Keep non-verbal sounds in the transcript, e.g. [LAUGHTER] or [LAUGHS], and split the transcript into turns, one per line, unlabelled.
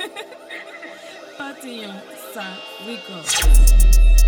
[LAUGHS] Party on, we go.